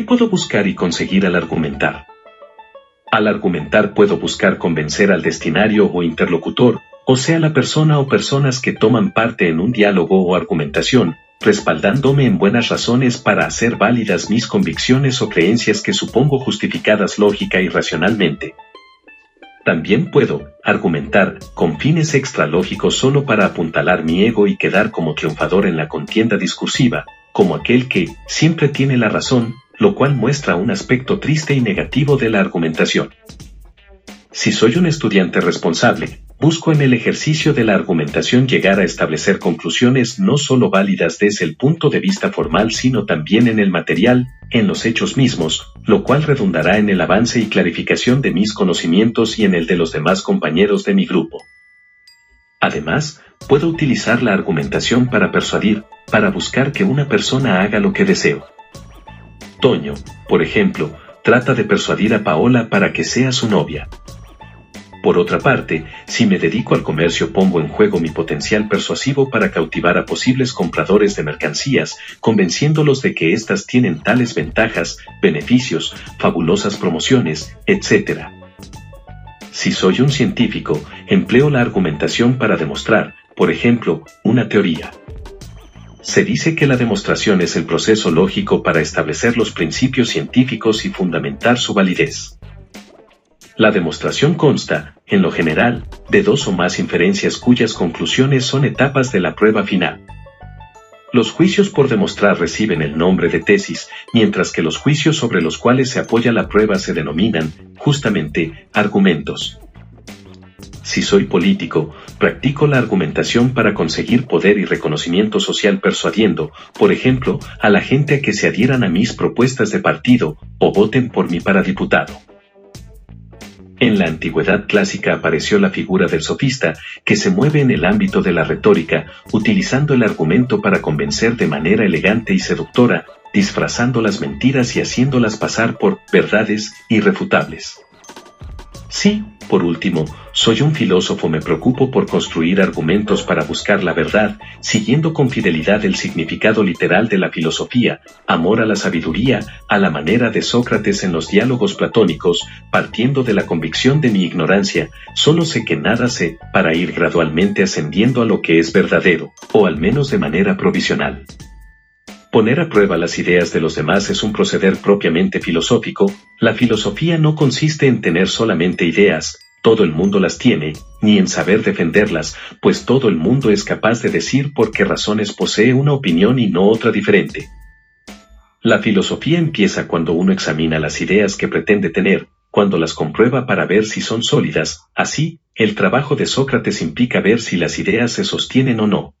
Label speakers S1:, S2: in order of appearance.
S1: puedo buscar y conseguir al argumentar? Al argumentar puedo buscar convencer al destinario o interlocutor, o sea la persona o personas que toman parte en un diálogo o argumentación, respaldándome en buenas razones para hacer válidas mis convicciones o creencias que supongo justificadas lógica y racionalmente. También puedo argumentar con fines extralógicos solo para apuntalar mi ego y quedar como triunfador en la contienda discursiva, como aquel que siempre tiene la razón, lo cual muestra un aspecto triste y negativo de la argumentación. Si soy un estudiante responsable, busco en el ejercicio de la argumentación llegar a establecer conclusiones no solo válidas desde el punto de vista formal sino también en el material, en los hechos mismos, lo cual redundará en el avance y clarificación de mis conocimientos y en el de los demás compañeros de mi grupo. Además, puedo utilizar la argumentación para persuadir, para buscar que una persona haga lo que deseo. Toño, por ejemplo, trata de persuadir a Paola para que sea su novia. Por otra parte, si me dedico al comercio pongo en juego mi potencial persuasivo para cautivar a posibles compradores de mercancías, convenciéndolos de que éstas tienen tales ventajas, beneficios, fabulosas promociones, etc. Si soy un científico, empleo la argumentación para demostrar, por ejemplo, una teoría. Se dice que la demostración es el proceso lógico para establecer los principios científicos y fundamentar su validez. La demostración consta, en lo general, de dos o más inferencias cuyas conclusiones son etapas de la prueba final. Los juicios por demostrar reciben el nombre de tesis, mientras que los juicios sobre los cuales se apoya la prueba se denominan, justamente, argumentos. Si soy político, practico la argumentación para conseguir poder y reconocimiento social persuadiendo, por ejemplo, a la gente a que se adhieran a mis propuestas de partido o voten por mí para diputado. En la antigüedad clásica apareció la figura del sofista, que se mueve en el ámbito de la retórica, utilizando el argumento para convencer de manera elegante y seductora, disfrazando las mentiras y haciéndolas pasar por verdades irrefutables. Sí, por último, soy un filósofo, me preocupo por construir argumentos para buscar la verdad, siguiendo con fidelidad el significado literal de la filosofía, amor a la sabiduría, a la manera de Sócrates en los diálogos platónicos, partiendo de la convicción de mi ignorancia, solo sé que nada sé, para ir gradualmente ascendiendo a lo que es verdadero, o al menos de manera provisional. Poner a prueba las ideas de los demás es un proceder propiamente filosófico, la filosofía no consiste en tener solamente ideas, todo el mundo las tiene, ni en saber defenderlas, pues todo el mundo es capaz de decir por qué razones posee una opinión y no otra diferente. La filosofía empieza cuando uno examina las ideas que pretende tener, cuando las comprueba para ver si son sólidas, así, el trabajo de Sócrates implica ver si las ideas se sostienen o no.